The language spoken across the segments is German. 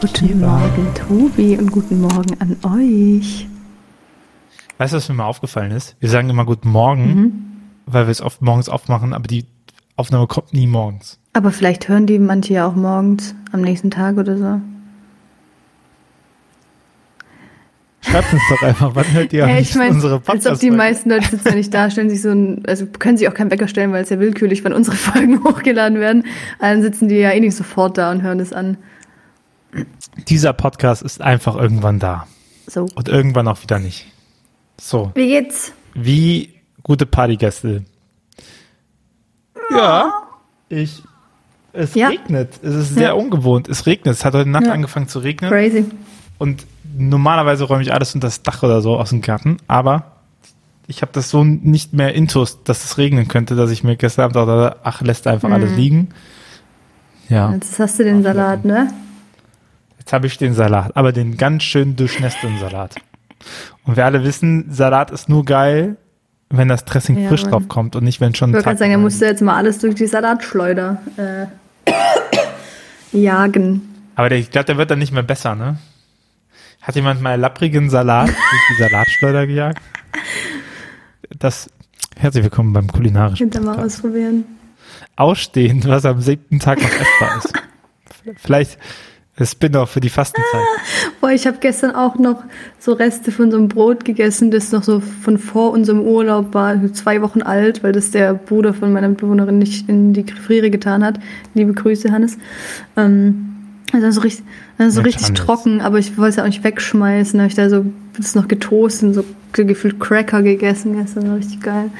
Guten Morgen, Tobi, und guten Morgen an euch. Weißt du, was mir mal aufgefallen ist? Wir sagen immer Guten Morgen, mhm. weil wir es oft morgens aufmachen, aber die Aufnahme kommt nie morgens. Aber vielleicht hören die manche ja auch morgens am nächsten Tag oder so. Schreibt uns doch einfach, wann hört ihr ja, ich mein, unsere Podcasts? Als ob die meisten Leute sitzen ja nicht da, stellen sich so ein, also können sich auch keinen Wecker stellen, weil es ja willkürlich, wann unsere Folgen hochgeladen werden. Dann sitzen die ja eh nicht sofort da und hören es an. Dieser Podcast ist einfach irgendwann da. So. Und irgendwann auch wieder nicht. So. Wie geht's? Wie gute Partygäste. Ja. Ich. Es ja. regnet. Es ist sehr ja. ungewohnt. Es regnet. Es hat heute Nacht ja. angefangen zu regnen. Crazy. Und normalerweise räume ich alles unter das Dach oder so aus dem Garten, aber ich habe das so nicht mehr intus, dass es regnen könnte, dass ich mir gestern Abend dachte, ach, lässt einfach mhm. alles liegen. Ja. Jetzt hast du den Salat, ne? Jetzt habe ich den Salat, aber den ganz schön durchnässten Salat. Und wir alle wissen, Salat ist nur geil, wenn das Dressing ja, frisch drauf kommt und nicht, wenn schon. Ich würde sagen, er musste jetzt mal alles durch die Salatschleuder äh, jagen. Aber der, ich glaube, der wird dann nicht mehr besser, ne? Hat jemand mal lapprigen Salat durch die Salatschleuder gejagt? Das, herzlich willkommen beim kulinarischen. Hinter mal ausprobieren. Ausstehen, was am siebten Tag noch essbar ist. Vielleicht Spin-off für die Fastenzeit. Boah, ich habe gestern auch noch so Reste von so einem Brot gegessen, das noch so von vor unserem Urlaub war, zwei Wochen alt, weil das der Bruder von meiner Bewohnerin nicht in die Friere getan hat. Liebe Grüße, Hannes. Ähm, also so richtig, also so richtig trocken, aber ich wollte es ja auch nicht wegschmeißen. Da habe ich da so das noch getoastet, so gefühlt Cracker gegessen gestern, richtig geil.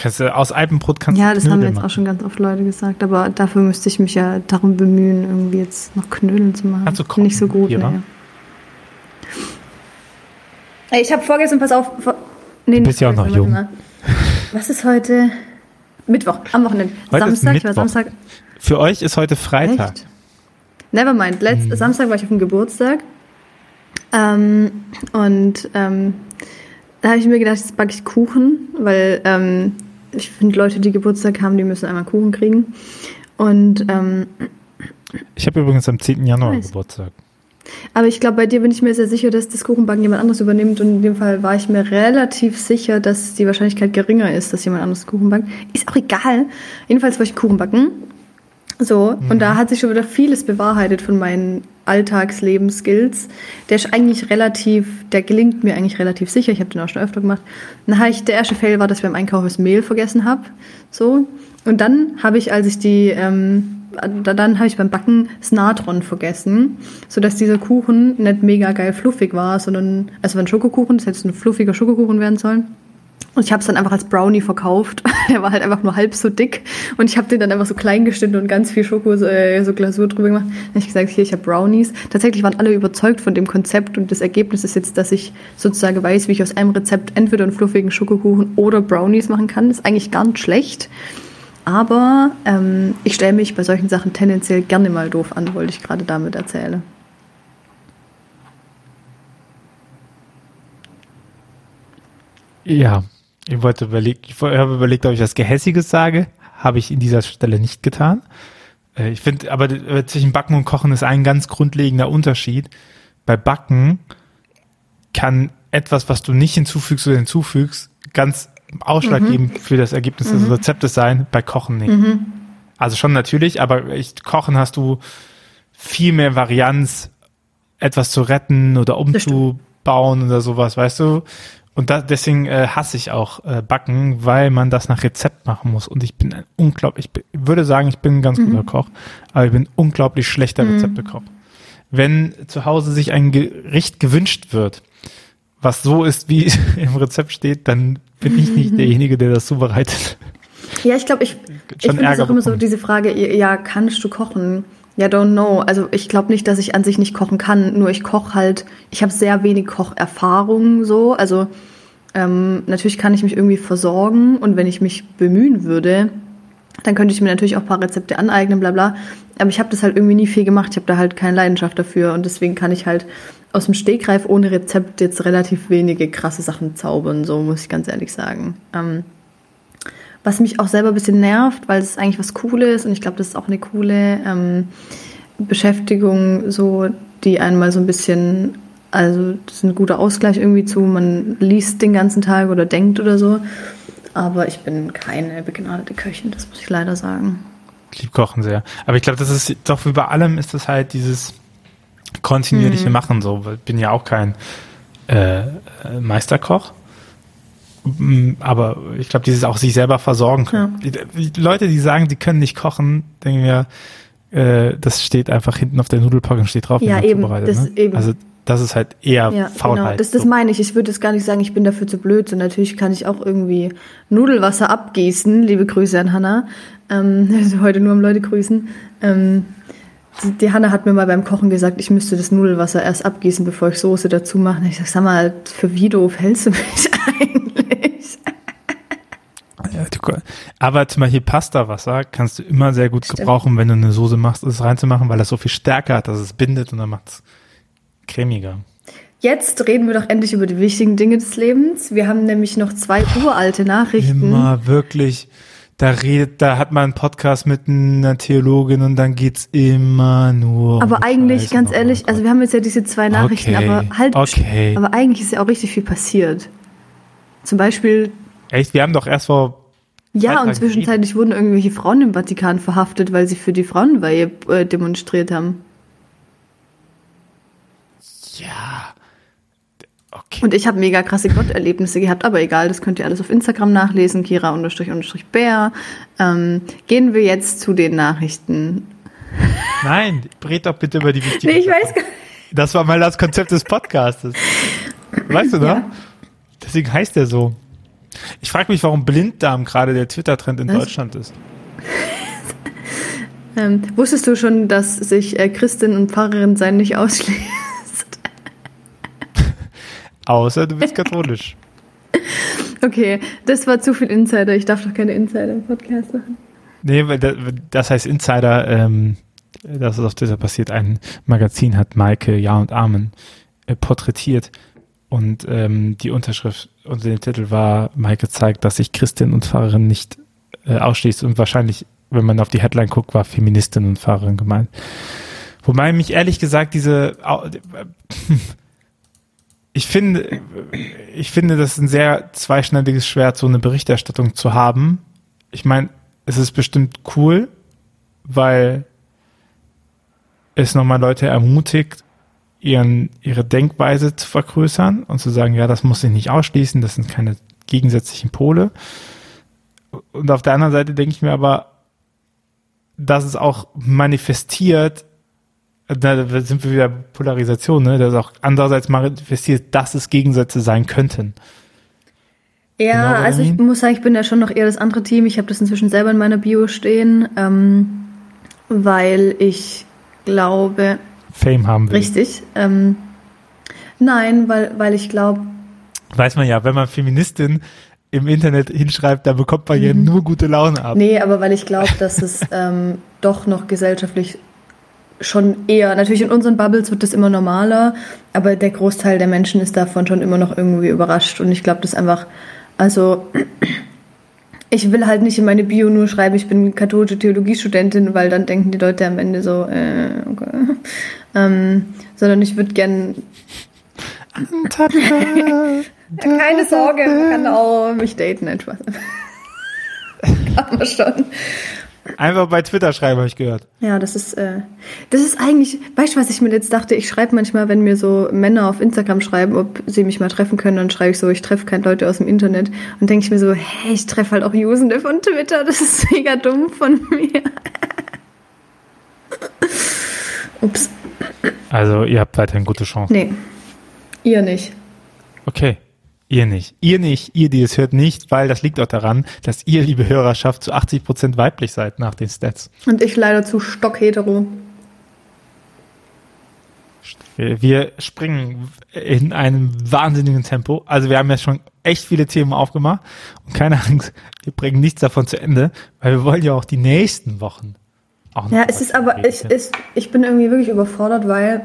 Kannst du aus Alpenbrot kannst Ja, das Knödel haben jetzt machen. auch schon ganz oft Leute gesagt, aber dafür müsste ich mich ja darum bemühen, irgendwie jetzt noch Knödel zu machen. Also nicht so gut. Ey, ich habe vorgestern, pass auf, vor, nee, du bist ja auch noch jung. Mal. Was ist heute? Mittwoch, am Wochenende. Heute Samstag, ist Mittwoch. Samstag. Für euch ist heute Freitag. Echt? Nevermind. Letzt, hm. Samstag war ich auf dem Geburtstag. Ähm, und ähm, da habe ich mir gedacht, jetzt backe ich Kuchen, weil ähm, ich finde, Leute, die Geburtstag haben, die müssen einmal Kuchen kriegen. Und ähm, ich habe übrigens am 10. Januar. Geburtstag. Aber ich glaube, bei dir bin ich mir sehr sicher, dass das Kuchenbacken jemand anderes übernimmt. Und in dem Fall war ich mir relativ sicher, dass die Wahrscheinlichkeit geringer ist, dass jemand anderes Kuchen backt. Ist auch egal. Jedenfalls wollte ich Kuchen backen. So, mhm. und da hat sich schon wieder vieles bewahrheitet von meinen Alltagslebensskills. Der ist eigentlich relativ, der gelingt mir eigentlich relativ sicher. Ich habe den auch schon öfter gemacht. Der erste Fail war, dass ich beim Einkauf das Mehl vergessen habe. So. Und dann habe ich, als ich die, ähm, dann habe ich beim Backen das Natron vergessen, sodass dieser Kuchen nicht mega geil fluffig war, sondern, also war ein Schokokuchen, das hätte ein fluffiger Schokokuchen werden sollen. Und ich habe es dann einfach als Brownie verkauft. Der war halt einfach nur halb so dick. Und ich habe den dann einfach so klein geschnitten und ganz viel Schoko, äh, so Glasur drüber gemacht. Dann habe ich gesagt, hier, ich habe Brownies. Tatsächlich waren alle überzeugt von dem Konzept. Und das Ergebnis ist jetzt, dass ich sozusagen weiß, wie ich aus einem Rezept entweder einen fluffigen Schokokuchen oder Brownies machen kann. Das ist eigentlich gar nicht schlecht. Aber ähm, ich stelle mich bei solchen Sachen tendenziell gerne mal doof an, wollte ich gerade damit erzählen. Ja, ich wollte überlegt, ich habe überlegt, ob ich was Gehässiges sage. Habe ich in dieser Stelle nicht getan. Äh, ich finde, aber zwischen Backen und Kochen ist ein ganz grundlegender Unterschied. Bei Backen kann etwas, was du nicht hinzufügst oder hinzufügst, ganz ausschlaggebend mhm. für das Ergebnis mhm. des Rezeptes sein, bei Kochen nicht. Mhm. Also schon natürlich, aber ich, Kochen hast du viel mehr Varianz, etwas zu retten oder umzubauen oder sowas, weißt du? Und da, deswegen äh, hasse ich auch äh, Backen, weil man das nach Rezept machen muss. Und ich bin ein unglaublich, ich würde sagen, ich bin ein ganz guter mhm. Koch, aber ich bin unglaublich schlechter mhm. Rezeptekoch. Wenn zu Hause sich ein Gericht gewünscht wird, was so ist, wie im Rezept steht, dann bin ich nicht derjenige, der das zubereitet. Ja, ich glaube, ich, ich finde auch immer so diese Frage, ja, kannst du kochen? Ja, don't know. Also ich glaube nicht, dass ich an sich nicht kochen kann, nur ich koche halt, ich habe sehr wenig Kocherfahrung so. Also ähm, natürlich kann ich mich irgendwie versorgen und wenn ich mich bemühen würde, dann könnte ich mir natürlich auch ein paar Rezepte aneignen, bla bla. Aber ich habe das halt irgendwie nie viel gemacht. Ich habe da halt keine Leidenschaft dafür und deswegen kann ich halt aus dem Stegreif ohne Rezept jetzt relativ wenige krasse Sachen zaubern, so muss ich ganz ehrlich sagen. Ähm, was mich auch selber ein bisschen nervt, weil es eigentlich was Cooles und ich glaube, das ist auch eine coole ähm, Beschäftigung, so, die einmal so ein bisschen, also das ist ein guter Ausgleich irgendwie zu, man liest den ganzen Tag oder denkt oder so. Aber ich bin keine begnadete Köchin, das muss ich leider sagen. Ich liebe Kochen sehr. Aber ich glaube, das ist doch wie bei allem ist das halt dieses kontinuierliche Mhm. Machen so. Ich bin ja auch kein äh, Meisterkoch. Mm, Aber ich glaube, dieses auch sich selber versorgen können. Die Leute, die sagen, die können nicht kochen, denken wir, äh, das steht einfach hinten auf der Nudelpackung steht drauf, wie Ja, eben, das ne? eben. Also das ist halt eher Ja, Faulheit. genau. Das, das so. meine ich. Ich würde jetzt gar nicht sagen, ich bin dafür zu blöd. So, natürlich kann ich auch irgendwie Nudelwasser abgießen. Liebe Grüße an Hanna. Ähm, also heute nur um Leute grüßen. Ähm, die, Hanna hat mir mal beim Kochen gesagt, ich müsste das Nudelwasser erst abgießen, bevor ich Soße dazu mache. Ich sag, sag mal, für wie doof hältst du mich eigentlich? Aber zum Beispiel Pastawasser kannst du immer sehr gut Stimmt. gebrauchen, wenn du eine Soße machst, es reinzumachen, weil das so viel Stärke hat, dass es bindet und dann macht es cremiger. Jetzt reden wir doch endlich über die wichtigen Dinge des Lebens. Wir haben nämlich noch zwei uralte Nachrichten. Immer wirklich, da redet, da hat man einen Podcast mit einer Theologin und dann geht's immer nur. um Aber eigentlich, Scheiße. ganz ehrlich, also wir haben jetzt ja diese zwei Nachrichten, Okay, aber halt, okay. aber eigentlich ist ja auch richtig viel passiert. Zum Beispiel. Echt, wir haben doch erst vor, ja, und zwischenzeitlich wurden irgendwelche Frauen im Vatikan verhaftet, weil sie für die Frauenweihe äh, demonstriert haben. ja, okay. Und ich habe mega krasse Gotterlebnisse gehabt, aber egal, das könnt ihr alles auf Instagram nachlesen, Kira unterstrich unterstrich Bär. Ähm, gehen wir jetzt zu den Nachrichten. Nein, red doch bitte über die wichtigen Nee, ich weiß gar nicht. Das war mal das Konzept des Podcastes. Weißt du noch? Ja. Deswegen heißt der so. Ich frage mich, warum Blinddarm gerade der Twitter-Trend in Was? Deutschland ist. Ähm, wusstest du schon, dass sich äh, Christin und Pfarrerin sein nicht ausschließt? Außer du bist katholisch. Okay, das war zu viel Insider. Ich darf doch keine Insider im Podcast machen. Nee, weil das, heißt Insider, ähm, das ist auf Twitter passiert. Ein Magazin hat Maike Ja und Amen äh, porträtiert und ähm, die Unterschrift unter dem Titel war, Maike zeigt, dass sich Christin und Pfarrerin nicht äh, ausschließt und wahrscheinlich, wenn man auf die Headline guckt, war Feministin und Pfarrerin gemeint. Wobei mich ehrlich gesagt diese, ich finde, ich finde, das ist ein sehr zweischneidiges Schwert, so eine Berichterstattung zu haben. Ich meine, es ist bestimmt cool, weil es nochmal Leute ermutigt, ihren, ihre Denkweise zu vergrößern und zu sagen, ja, das muss sich nicht ausschließen, das sind keine gegensätzlichen Pole. Und auf der anderen Seite denke ich mir aber, dass es auch manifestiert, da sind wir wieder Polarisation, ne? dass es auch andererseits manifestiert, dass es Gegensätze sein könnten. Ja, Genau, also ich muss sagen, ich bin ja schon noch eher das andere Team. Ich habe das inzwischen selber in meiner Bio stehen, ähm, weil ich glaube, Fame haben will. richtig, ähm, nein, weil, weil ich glaube, Weiß man ja, wenn man Feministin im Internet hinschreibt, da bekommt man ja nur gute Laune ab. nee, aber weil ich glaube, dass es ähm, doch noch gesellschaftlich schon eher, natürlich in unseren Bubbles wird das immer normaler, aber der Großteil der Menschen ist davon schon immer noch irgendwie überrascht und ich glaube, das einfach, also ich will halt nicht in meine Bio nur schreiben, ich bin katholische Theologiestudentin, weil dann denken die Leute am Ende so, äh, okay. ähm, sondern ich würde gern, keine Sorge, man kann auch mich daten etwas. kann man schon. Einfach bei Twitter schreiben, habe ich gehört. Ja, das ist, äh, das ist eigentlich, weißt du, was ich mir jetzt dachte? Ich schreibe manchmal, wenn mir so Männer auf Instagram schreiben, ob sie mich mal treffen können, dann schreibe ich so, ich treffe keine Leute aus dem Internet. Und denke ich mir so, hey, ich treffe halt auch Usende von Twitter, das ist mega dumm von mir. Ups, Also ihr habt weiterhin gute Chancen. nee, ihr nicht. Okay. Ihr nicht. Ihr nicht. Ihr, die es hört, nicht, weil das liegt auch daran, dass ihr, liebe Hörerschaft, zu 80 Prozent weiblich seid nach den Stats. Und ich leider zu stockhetero. Wir, springen in einem wahnsinnigen Tempo. Also wir haben jetzt schon echt viele Themen aufgemacht und keine Angst, wir bringen nichts davon zu Ende, weil wir wollen ja auch die nächsten Wochen auch noch Ja, es ist aber, ich, ist, ich bin irgendwie wirklich überfordert, weil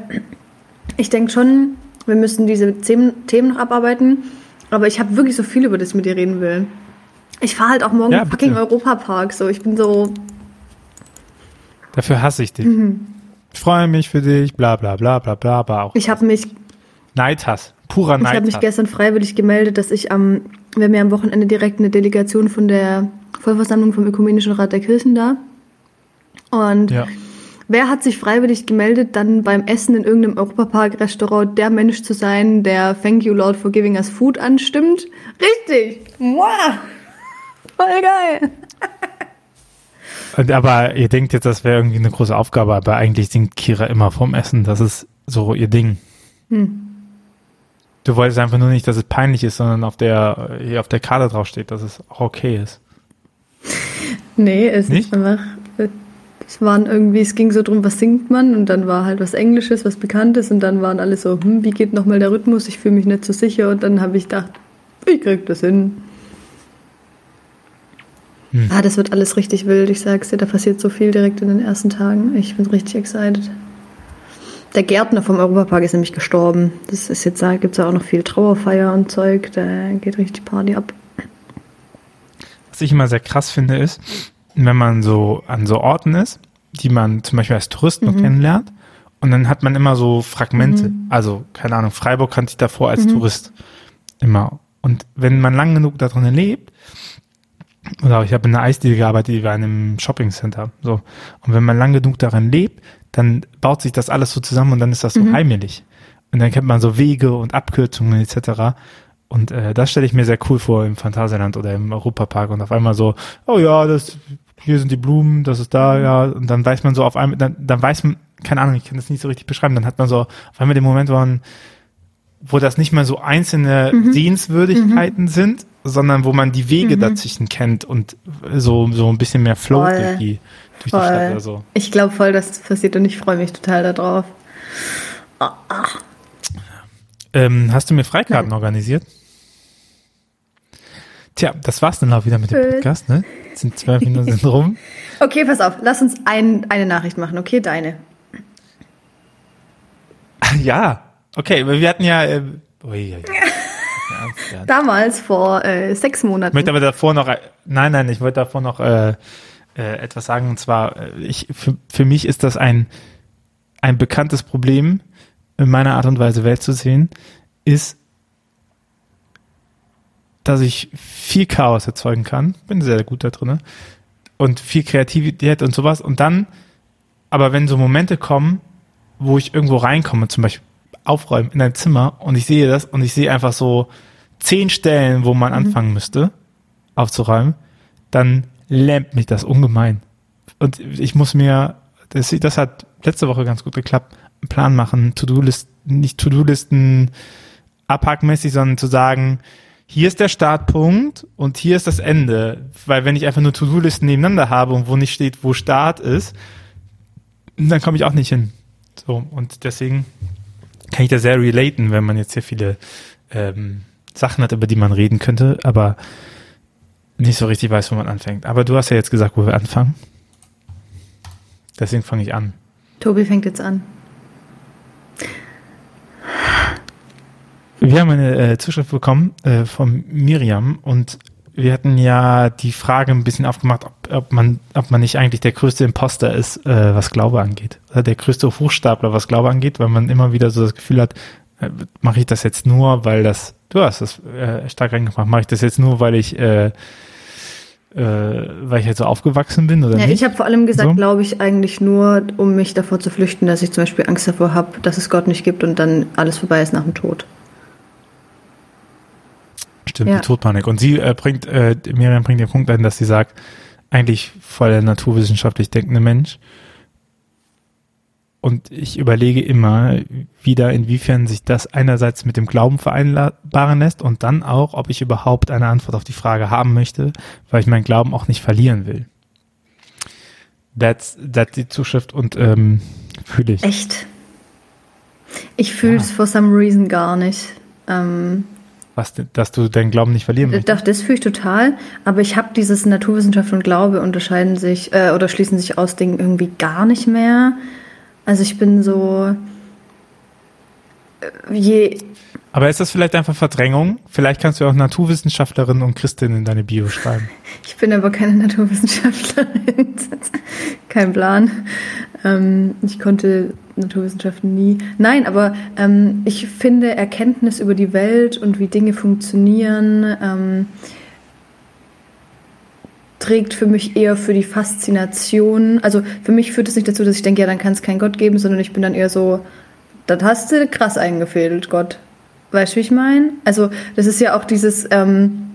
ich denke schon, wir müssen diese Themen noch abarbeiten, aber ich habe wirklich so viel, über das ich mit dir reden will. Ich fahre halt auch morgen Ja, im fucking bitte. Europapark, so ich bin so, Dafür hasse ich dich. Mhm. Ich freue mich für dich, bla bla bla bla bla, aber auch. Ich habe mich, Neidhass, purer ich habe mich Neidhass. gestern freiwillig gemeldet, dass ich am, wir haben ja am Wochenende direkt eine Delegation von der Vollversammlung vom Ökumenischen Rat der Kirchen da. Und Ja. Wer hat sich freiwillig gemeldet, dann beim Essen in irgendeinem Europapark-Restaurant der Mensch zu sein, der Thank you Lord for giving us food anstimmt? Richtig! Wow! Voll geil! Und, aber ihr denkt jetzt, das wäre irgendwie eine große Aufgabe, aber eigentlich singt Kira immer vom Essen. Das ist so ihr Ding. Hm. Du wolltest einfach nur nicht, dass es peinlich ist, sondern auf der, hier auf der Karte draufsteht, dass es auch okay ist. Nee, es Nicht? ist einfach. Es waren irgendwie, es ging so drum, was singt man und dann war halt was Englisches, was Bekanntes und dann waren alle so, hm, wie geht nochmal der Rhythmus? Ich fühle mich nicht so sicher und dann habe ich gedacht, ich krieg das hin. Hm. Ah, das wird alles richtig wild, ich sag's dir, da passiert so viel direkt in den ersten Tagen. Ich bin richtig excited. Der Gärtner vom Europapark ist nämlich gestorben. Das ist jetzt, da gibt's ja auch noch viel Trauerfeier und Zeug, da geht richtig Party ab. Was ich immer sehr krass finde, ist, wenn man so an so Orten ist, die man zum Beispiel als Tourist Mhm. noch kennenlernt, und dann hat man immer so Fragmente. Also, keine Ahnung, Freiburg kannte ich davor Mhm. als Tourist. Immer. Und wenn man lang genug da drin lebt, oder ich habe in einer Eisdiele gearbeitet, die war in einem Shoppingcenter. So. Und wenn man lang genug darin lebt, dann baut sich das alles so zusammen und dann ist das so heimelig. Und dann kennt man so Wege und Abkürzungen etc. Und äh, das stelle ich mir sehr cool vor im Phantasialand oder im Europapark und auf einmal so, oh ja, das hier sind die Blumen, das ist da, ja, und dann weiß man so auf einmal, dann, dann weiß man, keine Ahnung, ich kann das nicht so richtig beschreiben, dann hat man so auf einmal den Moment, wo man, wo das nicht mehr so einzelne Sehenswürdigkeiten sind, sondern wo man die Wege dazwischen kennt und so, so ein bisschen mehr Flow Voll. durch die, durch die Stadt oder so. Ich glaube voll, dass das passiert und ich freue mich total darauf. Ähm, hast du mir Freikarten Nein. organisiert? Tja, das war's dann auch wieder mit dem. Podcast, ne? Jetzt Sind zwölf Minuten rum. Okay, pass auf, lass uns ein, eine Nachricht machen, okay? Deine. ja, okay, wir hatten ja. Äh, ui, ui. Damals, vor äh, sechs Ich Monaten. möchte aber davor noch, nein, nein, ich wollte davor noch äh, äh, etwas sagen. Und zwar, äh, ich, für, für mich ist das ein, ein bekanntes Problem in meiner Art und Weise Welt zu sehen, ist, dass ich viel Chaos erzeugen kann. Bin sehr gut da drin. Und viel Kreativität und sowas. Und dann, aber wenn so Momente kommen, wo ich irgendwo reinkomme, zum Beispiel aufräumen in ein Zimmer und ich sehe das und ich sehe einfach so zehn Stellen, wo man anfangen müsste aufzuräumen, dann lähmt mich das ungemein. Und ich muss mir, das, das hat letzte Woche ganz gut geklappt, einen Plan machen, To-Do-Listen, nicht To-Do-Listen abhackmäßig, sondern zu sagen, hier ist der Startpunkt und hier ist das Ende. Weil wenn ich einfach nur To-Do-Listen nebeneinander habe und wo nicht steht, wo Start ist, dann komme ich auch nicht hin. So, und deswegen kann ich da sehr relaten, wenn man jetzt hier viele ähm, Sachen hat, über die man reden könnte, aber nicht so richtig weiß, wo man anfängt. Aber du hast ja jetzt gesagt, wo wir anfangen. Deswegen fange ich an. Tobi fängt jetzt an. Wir haben eine äh, Zuschrift bekommen äh, von Miriam und wir hatten ja die Frage ein bisschen aufgemacht, ob, ob, man, ob man nicht eigentlich der größte Imposter ist, äh, was Glaube angeht. Oder der größte Hochstapler, was Glaube angeht, weil man immer wieder so das Gefühl hat, äh, mache ich das jetzt nur, weil das, du hast das äh, stark reingemacht, mache ich das jetzt nur, weil ich, äh, äh, weil ich jetzt so aufgewachsen bin oder Ja, nicht? ich habe vor allem gesagt, So? glaube ich, eigentlich nur, um mich davor zu flüchten, dass ich zum Beispiel Angst davor habe, dass es Gott nicht gibt und dann alles vorbei ist nach dem Tod. Stimmt, Ja. die Todpanik. Und sie äh, bringt, äh, Miriam bringt den Punkt ein, dass sie sagt, eigentlich voll der naturwissenschaftlich denkende Mensch. Und ich überlege immer wieder, inwiefern sich das einerseits mit dem Glauben vereinbaren lässt und dann auch, ob ich überhaupt eine Antwort auf die Frage haben möchte, weil ich meinen Glauben auch nicht verlieren will. That's, that's die Zuschrift und ähm, fühle ich. Echt? Ich fühle Ja. es for some reason gar nicht. Ähm, Was, dass du deinen Glauben nicht verlieren möchtest. doch, das fühle ich total. Aber ich habe dieses Naturwissenschaft und Glaube unterscheiden sich äh, oder schließen sich aus Dingen irgendwie gar nicht mehr. Also ich bin so äh, je Aber ist das vielleicht einfach Verdrängung? Vielleicht kannst du auch Naturwissenschaftlerin und Christin in deine Bio schreiben. Ich bin aber keine Naturwissenschaftlerin. Kein Plan. Ähm, ich konnte Naturwissenschaften nie. Nein, aber ähm, ich finde Erkenntnis über die Welt und wie Dinge funktionieren ähm, trägt für mich eher für die Faszination. Also für mich führt es nicht dazu, dass ich denke, ja, dann kann es keinen Gott geben, sondern ich bin dann eher so, das hast du krass eingefädelt, Gott. Weißt du, wie ich meine? Also das ist ja auch dieses, ähm,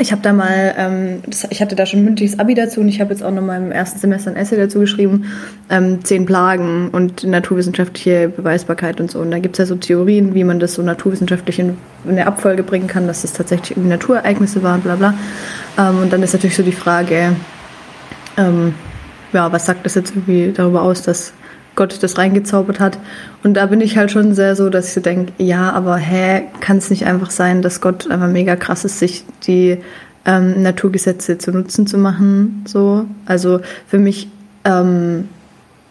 ich habe da mal, ähm, das, ich hatte da schon mündliches Abi dazu und ich habe jetzt auch noch mal im ersten Semester ein Essay dazu geschrieben, ähm, zehn Plagen und naturwissenschaftliche Beweisbarkeit und so. Und da gibt es ja so Theorien, wie man das so naturwissenschaftlich in, in eine Abfolge bringen kann, dass das tatsächlich irgendwie Naturereignisse waren, bla bla. Ähm, und dann ist natürlich so die Frage, ähm, ja, was sagt das jetzt irgendwie darüber aus, dass Gott das reingezaubert hat. Und da bin ich halt schon sehr so, dass ich so denke, ja, aber hä, kann es nicht einfach sein, dass Gott einfach mega krass ist, sich die ähm, Naturgesetze zu Nutzen zu machen. So. Also für mich ähm,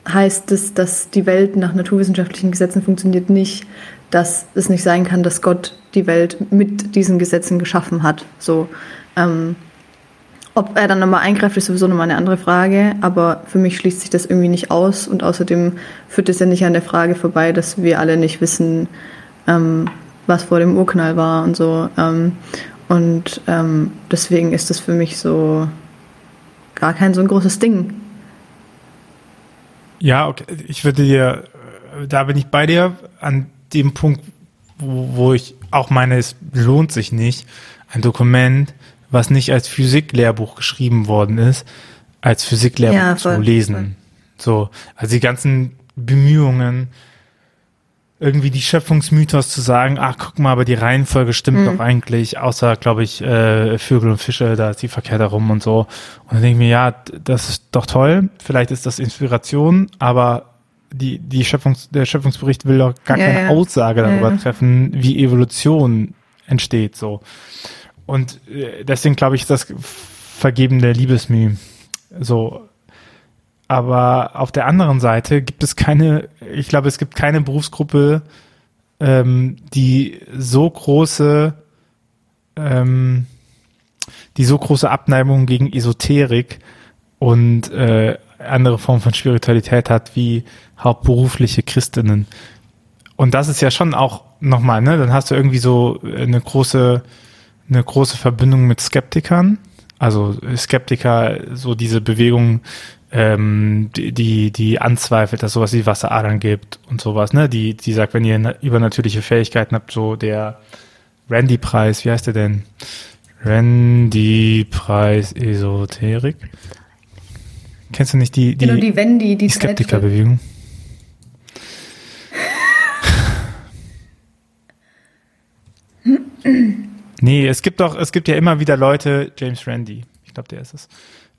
heißt es, dass die Welt nach naturwissenschaftlichen Gesetzen funktioniert nicht, dass es nicht sein kann, dass Gott die Welt mit diesen Gesetzen geschaffen hat. So. Ähm, ob er dann nochmal eingreift, ist sowieso nochmal eine andere Frage. Aber für mich schließt sich das irgendwie nicht aus. Und außerdem führt es ja nicht an der Frage vorbei, dass wir alle nicht wissen, ähm, was vor dem Urknall war und so. Ähm, und ähm, deswegen ist das für mich so gar kein so ein großes Ding. Ja, okay. ich würde dir, da bin ich bei dir an dem Punkt, wo, wo ich auch meine, es lohnt sich nicht, ein Dokument was nicht als Physiklehrbuch geschrieben worden ist, als Physiklehrbuch ja, zu lesen. So, also die ganzen Bemühungen, irgendwie die Schöpfungsmythos zu sagen, ach guck mal, aber die Reihenfolge stimmt mhm. doch eigentlich, außer, glaube ich, äh, Vögel und Fische, da ist die verkehrt herum und so. Und dann denke ich mir, ja, das ist doch toll, vielleicht ist das Inspiration, aber die, die Schöpfungs, der Schöpfungsbericht will doch gar ja, keine ja. Aussage darüber ja, treffen, wie Evolution entsteht, so. Und äh, deswegen glaube ich, ist das vergebene Liebesmüh. So. Aber auf der anderen Seite gibt es keine, ich glaube, es gibt keine Berufsgruppe, ähm, die so große, ähm, die so große Abneigung gegen Esoterik und äh, andere Formen von Spiritualität hat wie hauptberufliche Christinnen. Und das ist ja schon auch nochmal, ne? Dann hast du irgendwie so eine große eine große Verbindung mit Skeptikern. Also Skeptiker, so diese Bewegung, ähm, die, die anzweifelt, dass sowas wie Wasseradern gibt und sowas, ne? Die, die sagt, wenn ihr übernatürliche Fähigkeiten habt, so der Randy-Preis, wie heißt der denn? Randy-Preis Esoterik. Kennst du nicht die, die, genau, die, Wendy, die, die Skeptikerbewegung? Nee, es gibt doch, es gibt ja immer wieder Leute, James Randy, ich glaube, der ist es.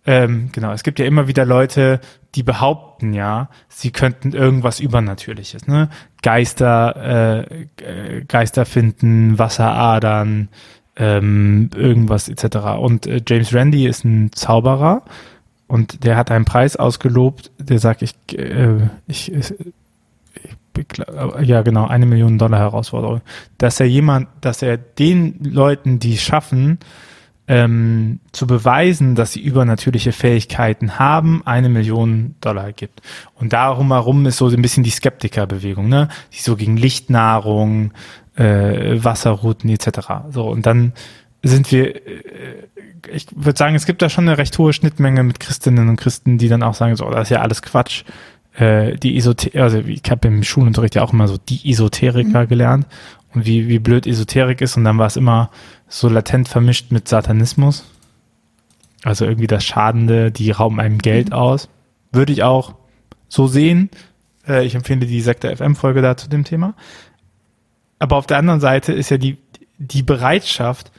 Ähm, genau, es gibt ja immer wieder Leute, die behaupten ja, sie könnten irgendwas Übernatürliches, ne? Geister, äh, Geister finden, Wasseradern, ähm, irgendwas etc. Und äh, James Randy ist ein Zauberer und der hat einen Preis ausgelobt, der sagt, ich, äh, ich ja genau, eine Million Dollar Herausforderung, dass er jemand, dass er den Leuten, die es schaffen, ähm, zu beweisen, dass sie übernatürliche Fähigkeiten haben, eine Million Dollar gibt. Und darum herum ist so ein bisschen die Skeptikerbewegung, ne? Die so gegen Lichtnahrung, äh, Wasserrouten etc. So, und dann sind wir, äh, ich würde sagen, es gibt da schon eine recht hohe Schnittmenge mit Christinnen und Christen, die dann auch sagen, so, das ist ja alles Quatsch äh, die Esoterik, also ich habe im Schulunterricht ja auch immer so die Esoteriker mhm. gelernt und wie, wie blöd Esoterik ist und dann war es immer so latent vermischt mit Satanismus. Also irgendwie das Schadende, die rauben einem Geld mhm. aus. Würde ich auch so sehen. Äh, ich empfehle die Sektor FM-Folge da zu dem Thema. Aber auf der anderen Seite ist ja die, die Bereitschaft,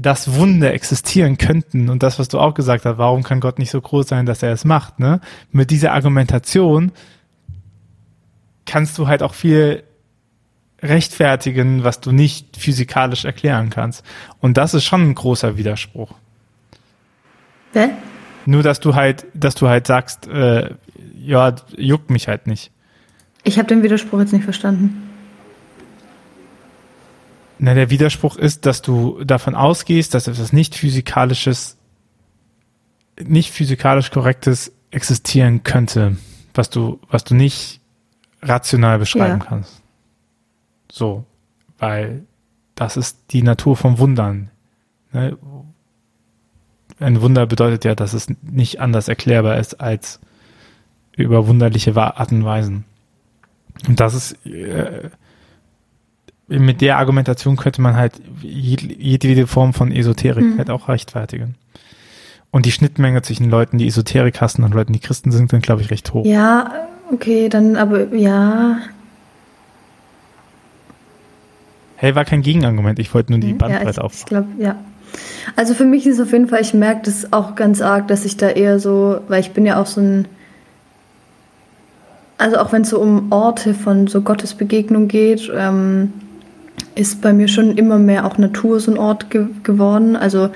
dass Wunder existieren könnten und das, was du auch gesagt hast, warum kann Gott nicht so groß sein, dass er es macht, ne? Mit dieser Argumentation kannst du halt auch viel rechtfertigen, was du nicht physikalisch erklären kannst. Und das ist schon ein großer Widerspruch. Hä? Nur, dass du halt, dass du halt sagst, äh, ja, juckt mich halt nicht. Ich habe den Widerspruch jetzt nicht verstanden. Na, der Widerspruch ist, dass du davon ausgehst, dass etwas nicht physikalisches, nicht physikalisch korrektes existieren könnte, was du, was du nicht rational beschreiben Ja. kannst. So, weil das ist die Natur vom Wundern. Ne? Ein Wunder bedeutet ja, dass es nicht anders erklärbar ist als über wunderliche Arten und Weisen. Und das ist äh, mit der Argumentation könnte man halt jed- jedwede Form von Esoterik Mhm. halt auch rechtfertigen. Und die Schnittmenge zwischen Leuten, die Esoterik hassen und Leuten, die Christen sind, dann glaube ich recht hoch. Ja, okay, dann aber ja. Hey, war kein Gegenargument, ich wollte nur die ja, ich, Bandbreite ich aufmachen. glaube, ja. Also für mich ist es auf jeden Fall, ich merke das auch ganz arg, dass ich da eher so, weil ich bin ja auch so ein, also auch wenn es so um Orte von so Gottesbegegnung geht, ähm, ist bei mir schon immer mehr auch Natur so ein Ort ge geworden. Also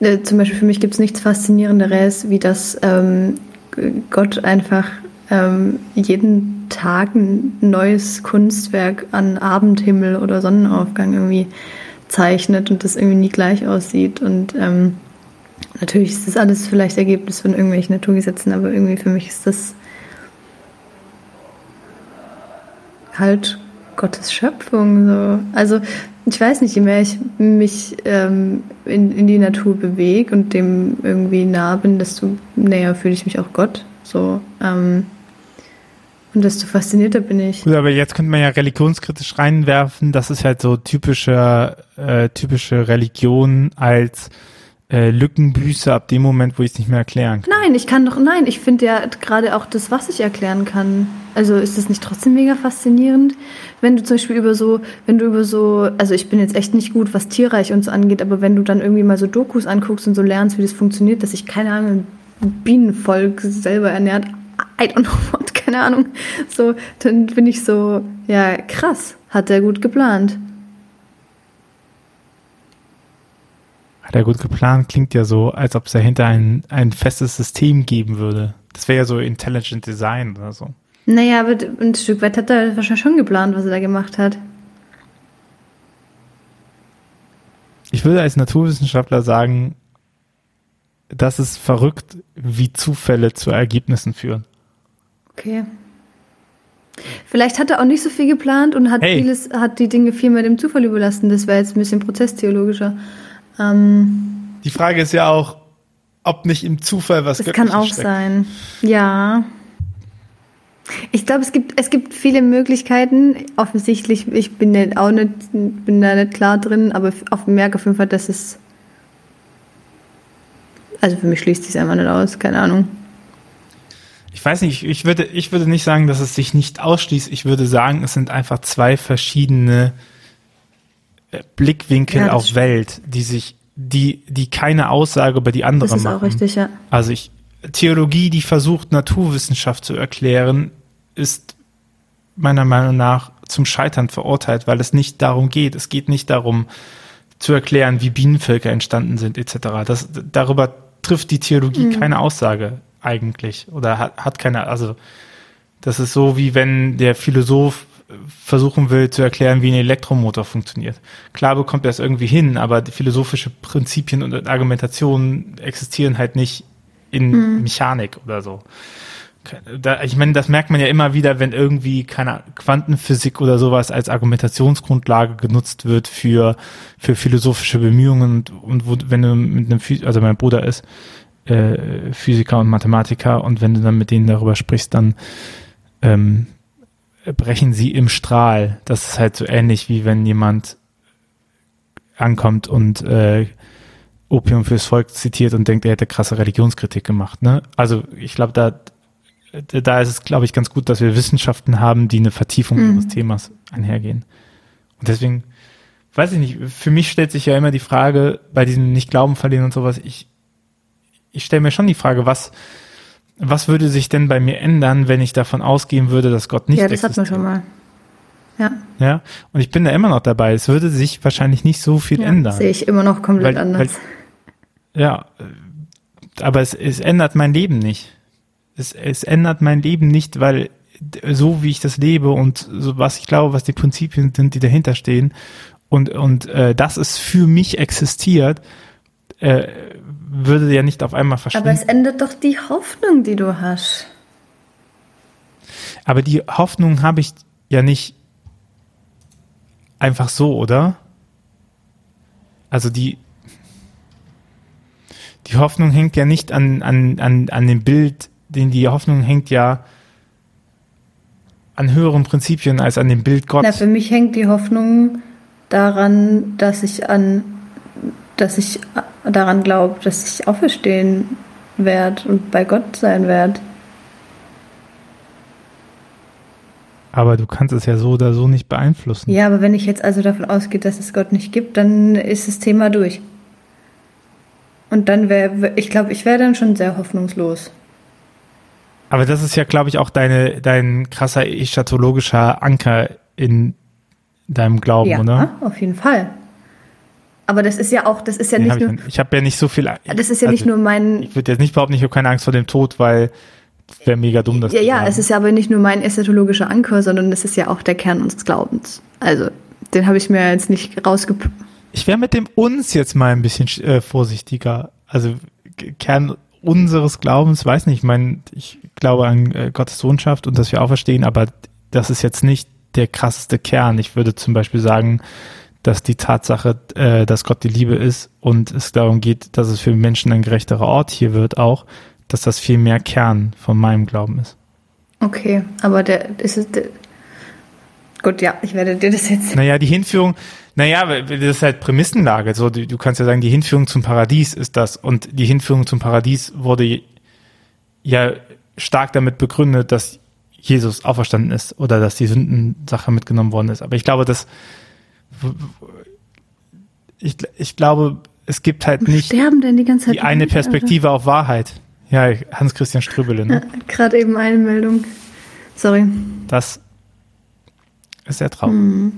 äh, zum Beispiel für mich gibt es nichts Faszinierenderes, wie dass ähm, Gott einfach ähm, jeden Tag ein neues Kunstwerk an Abendhimmel oder Sonnenaufgang irgendwie zeichnet und das irgendwie nie gleich aussieht. Und ähm, natürlich ist das alles vielleicht Ergebnis von irgendwelchen Naturgesetzen, aber irgendwie für mich ist das halt Gottes Schöpfung. So. Also ich weiß nicht, je mehr ich mich ähm, in, in die Natur bewege und dem irgendwie nah bin, desto näher fühle ich mich auch Gott. So. Ähm, und desto faszinierter bin ich. Gut, aber jetzt könnte man ja religionskritisch reinwerfen, das ist halt so typische, äh, typische Religion als äh, Lückenbüße ab dem Moment, wo ich es nicht mehr erklären kann. Nein, ich kann doch, nein, ich finde ja gerade auch das, was ich erklären kann. Also ist das nicht trotzdem mega faszinierend? Wenn du zum Beispiel über so, wenn du über so, also ich bin jetzt echt nicht gut, was Tierreich und so angeht, aber wenn du dann irgendwie mal so Dokus anguckst und so lernst, wie das funktioniert, dass sich, keine Ahnung, Bienenvolk selber ernährt, I don't know what, keine Ahnung, so, dann bin ich so, ja, krass, hat er gut geplant. Hat er gut geplant, klingt ja so, als ob es dahinter ein, ein festes System geben würde. Das wäre ja so Intelligent Design oder so. Naja, aber ein Stück weit hat er wahrscheinlich schon geplant, was er da gemacht hat. Ich würde als Naturwissenschaftler sagen, das ist verrückt, wie Zufälle zu Ergebnissen führen. Okay. Vielleicht hat er auch nicht so viel geplant und hat Hey. vieles, hat die Dinge viel mehr dem Zufall überlassen. Das wäre jetzt ein bisschen prozesstheologischer. Ähm, Die Frage ist ja auch, ob nicht im Zufall was das kann auch steckt. sein. Ja. Ich glaube, es gibt, es gibt viele Möglichkeiten. Offensichtlich, ich bin da auch nicht, bin da nicht klar drin, aber auf merke auf jeden Fall, dass es. Also für mich schließt sich einfach nicht aus, keine Ahnung. Ich weiß nicht, ich würde, ich würde nicht sagen, dass es sich nicht ausschließt. Ich würde sagen, es sind einfach zwei verschiedene Blickwinkel Ja, auf. Welt, die sich, die, die keine Aussage über die andere Das ist machen. auch richtig, ja. Also ich, Theologie, die versucht, Naturwissenschaft zu erklären, ist meiner Meinung nach zum Scheitern verurteilt, weil es nicht darum geht. Es geht nicht darum, zu erklären, wie Bienenvölker entstanden sind, etc. Das, darüber trifft die Theologie keine Aussage eigentlich oder hat, hat keine, also das ist so, wie wenn der Philosoph versuchen will zu erklären, wie ein Elektromotor funktioniert. Klar bekommt er es irgendwie hin, aber die philosophische Prinzipien und Argumentationen existieren halt nicht in Mechanik oder so. Da, ich meine, das merkt man ja immer wieder, wenn irgendwie keine Quantenphysik oder sowas als Argumentationsgrundlage genutzt wird für, für philosophische Bemühungen und, und wo, wenn du mit einem, Phy- also mein Bruder ist äh, Physiker und Mathematiker und wenn du dann mit denen darüber sprichst, dann ähm, brechen sie im Strahl. Das ist halt so ähnlich wie wenn jemand ankommt und äh, Opium fürs Volk zitiert und denkt, er hätte krasse Religionskritik gemacht. Ne? Also ich glaube, da, da ist es, glaube ich, ganz gut, dass wir Wissenschaften haben, die eine Vertiefung Mhm. ihres Themas einhergehen. Und deswegen, weiß ich nicht, für mich stellt sich ja immer die Frage, bei diesem Nicht-Glauben verlieren und sowas, ich, ich stelle mir schon die Frage, was, was würde sich denn bei mir ändern, wenn ich davon ausgehen würde, dass Gott nicht ja, das hatten wir existiert? schon mal. Ja, Ja, und ich bin da immer noch dabei. Es würde sich wahrscheinlich nicht so viel ja ändern. sehe ich immer noch komplett Weil- anders. Ja, äh, aber es, es ändert mein Leben nicht. Es, es ändert mein Leben nicht, weil so wie ich das lebe und so was ich glaube, was die Prinzipien sind, die dahinter stehen und, und äh, dass es für mich existiert, äh, würde ja nicht auf einmal verschwinden. Aber es ändert doch die Hoffnung, die du hast. Aber die Hoffnung habe ich ja nicht einfach so, oder? Also die, die Hoffnung hängt ja nicht an, an, an, an dem Bild, denn die Hoffnung hängt ja an höheren Prinzipien als an dem Bild Gottes. Für mich hängt die Hoffnung daran, dass ich an, dass ich daran glaube, dass ich auferstehen werde und bei Gott sein werde. Aber du kannst es ja so oder so nicht beeinflussen. Ja, aber wenn ich jetzt also davon ausgehe, dass es Gott nicht gibt, dann ist das Thema durch. Und dann wäre, ich glaube, ich wäre dann schon sehr hoffnungslos. Aber das ist ja, glaube ich, auch deine, dein krasser eschatologischer Anker in deinem Glauben, ja, oder? Ja, auf jeden Fall. Aber das ist ja auch, das ist ja nicht hab nur. Ich, ich habe ja nicht so viel. Das ist ja also, nicht nur mein. Ich würde jetzt nicht behaupten, ich habe keine Angst vor dem Tod, weil wäre mega dumm, das Ja, ja, es ist ja aber nicht nur mein eschatologischer Anker, sondern es ist ja auch der Kern unseres Glaubens. Also, den habe ich mir jetzt nicht rausge. Ich wäre mit dem uns jetzt mal ein bisschen äh, vorsichtiger. Also, Kern unseres Glaubens, weiß nicht, ich meine, ich glaube an äh, Gottes Sohnschaft und dass wir auferstehen, aber das ist jetzt nicht der krasseste Kern. Ich würde zum Beispiel sagen, dass die Tatsache, äh, dass Gott die Liebe ist und es darum geht, dass es für Menschen ein gerechterer Ort hier wird, auch, dass das viel mehr Kern von meinem Glauben ist. Okay, aber der ist es. Der, gut, ja, ich werde dir das jetzt. Naja, die Hinführung, naja, das ist halt Prämissenlage. So, du, du kannst ja sagen, die Hinführung zum Paradies ist das. Und die Hinführung zum Paradies wurde ja stark damit begründet, dass Jesus auferstanden ist oder dass die Sündensache mitgenommen worden ist. Aber ich glaube, dass ich, ich glaube, es gibt halt nicht die, die eine Perspektive auf Wahrheit. Ja, Hans-Christian Strübele. Ne? Ja, Gerade eben eine Meldung. Sorry. Das ist sehr traurig. Mhm.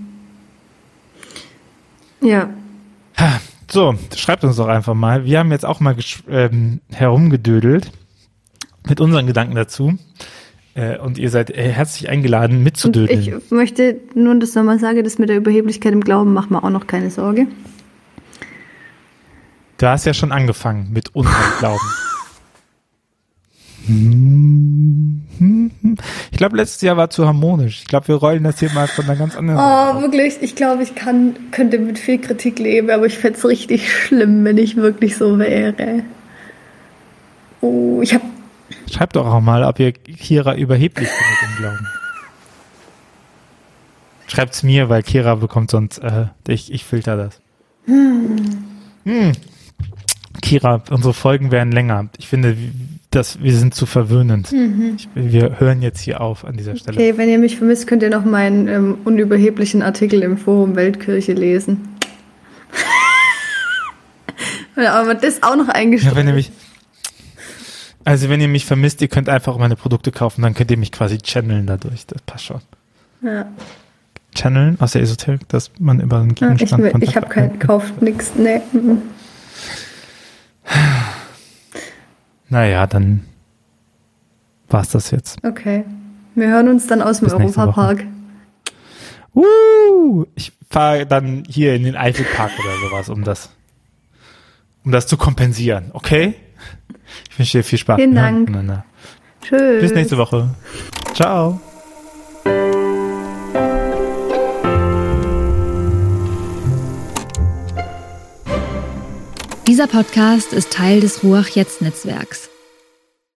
Ja. So, schreibt uns doch einfach mal. Wir haben jetzt auch mal ähm, herumgedödelt mit unseren Gedanken dazu. Äh, und ihr seid äh, herzlich eingeladen, mitzudödeln. Und ich möchte nur das nochmal sagen, das mit der Überheblichkeit im Glauben macht mir auch noch keine Sorge. Du hast ja schon angefangen mit unserem Glauben. Ich glaube, letztes Jahr war zu harmonisch. Ich glaube, wir rollen das hier mal von einer ganz anderen Seite. Oh, wirklich. Ich glaube, ich kann, könnte mit viel Kritik leben, aber ich fände es richtig schlimm, wenn ich wirklich so wäre. Oh, ich habe. Schreibt doch auch mal, ob ihr Kira überheblich findet im Glauben. Schreibt's mir, weil Kira bekommt sonst, äh, ich, ich filter das. Hm. Hm. Kira, unsere Folgen werden länger. Ich finde, dass wir sind zu verwöhnend. Mhm. Ich, wir hören jetzt hier auf an dieser Stelle. Okay, wenn ihr mich vermisst, könnt ihr noch meinen ähm, unüberheblichen Artikel im Forum Weltkirche lesen. Aber das auch noch eingestellt. Ja, wenn ihr mich, also wenn ihr mich vermisst, ihr könnt einfach meine Produkte kaufen, dann könnt ihr mich quasi channeln dadurch. Das passt schon. Ja. Channeln aus der Esoterik, dass man über einen Gegenstand ja, Ich, ich habe keinen gekauft, nix, nee. Mhm. Naja, dann war's das jetzt. Okay. Wir hören uns dann aus dem Europapark. Uh, ich fahre dann hier in den Eifelpark oder sowas, um das, um das zu kompensieren. Okay? Ich wünsche dir viel Spaß. Vielen Dank. Na, na. Tschüss. Bis nächste Woche. Ciao. Dieser Podcast ist Teil des Ruach Jetzt Netzwerks.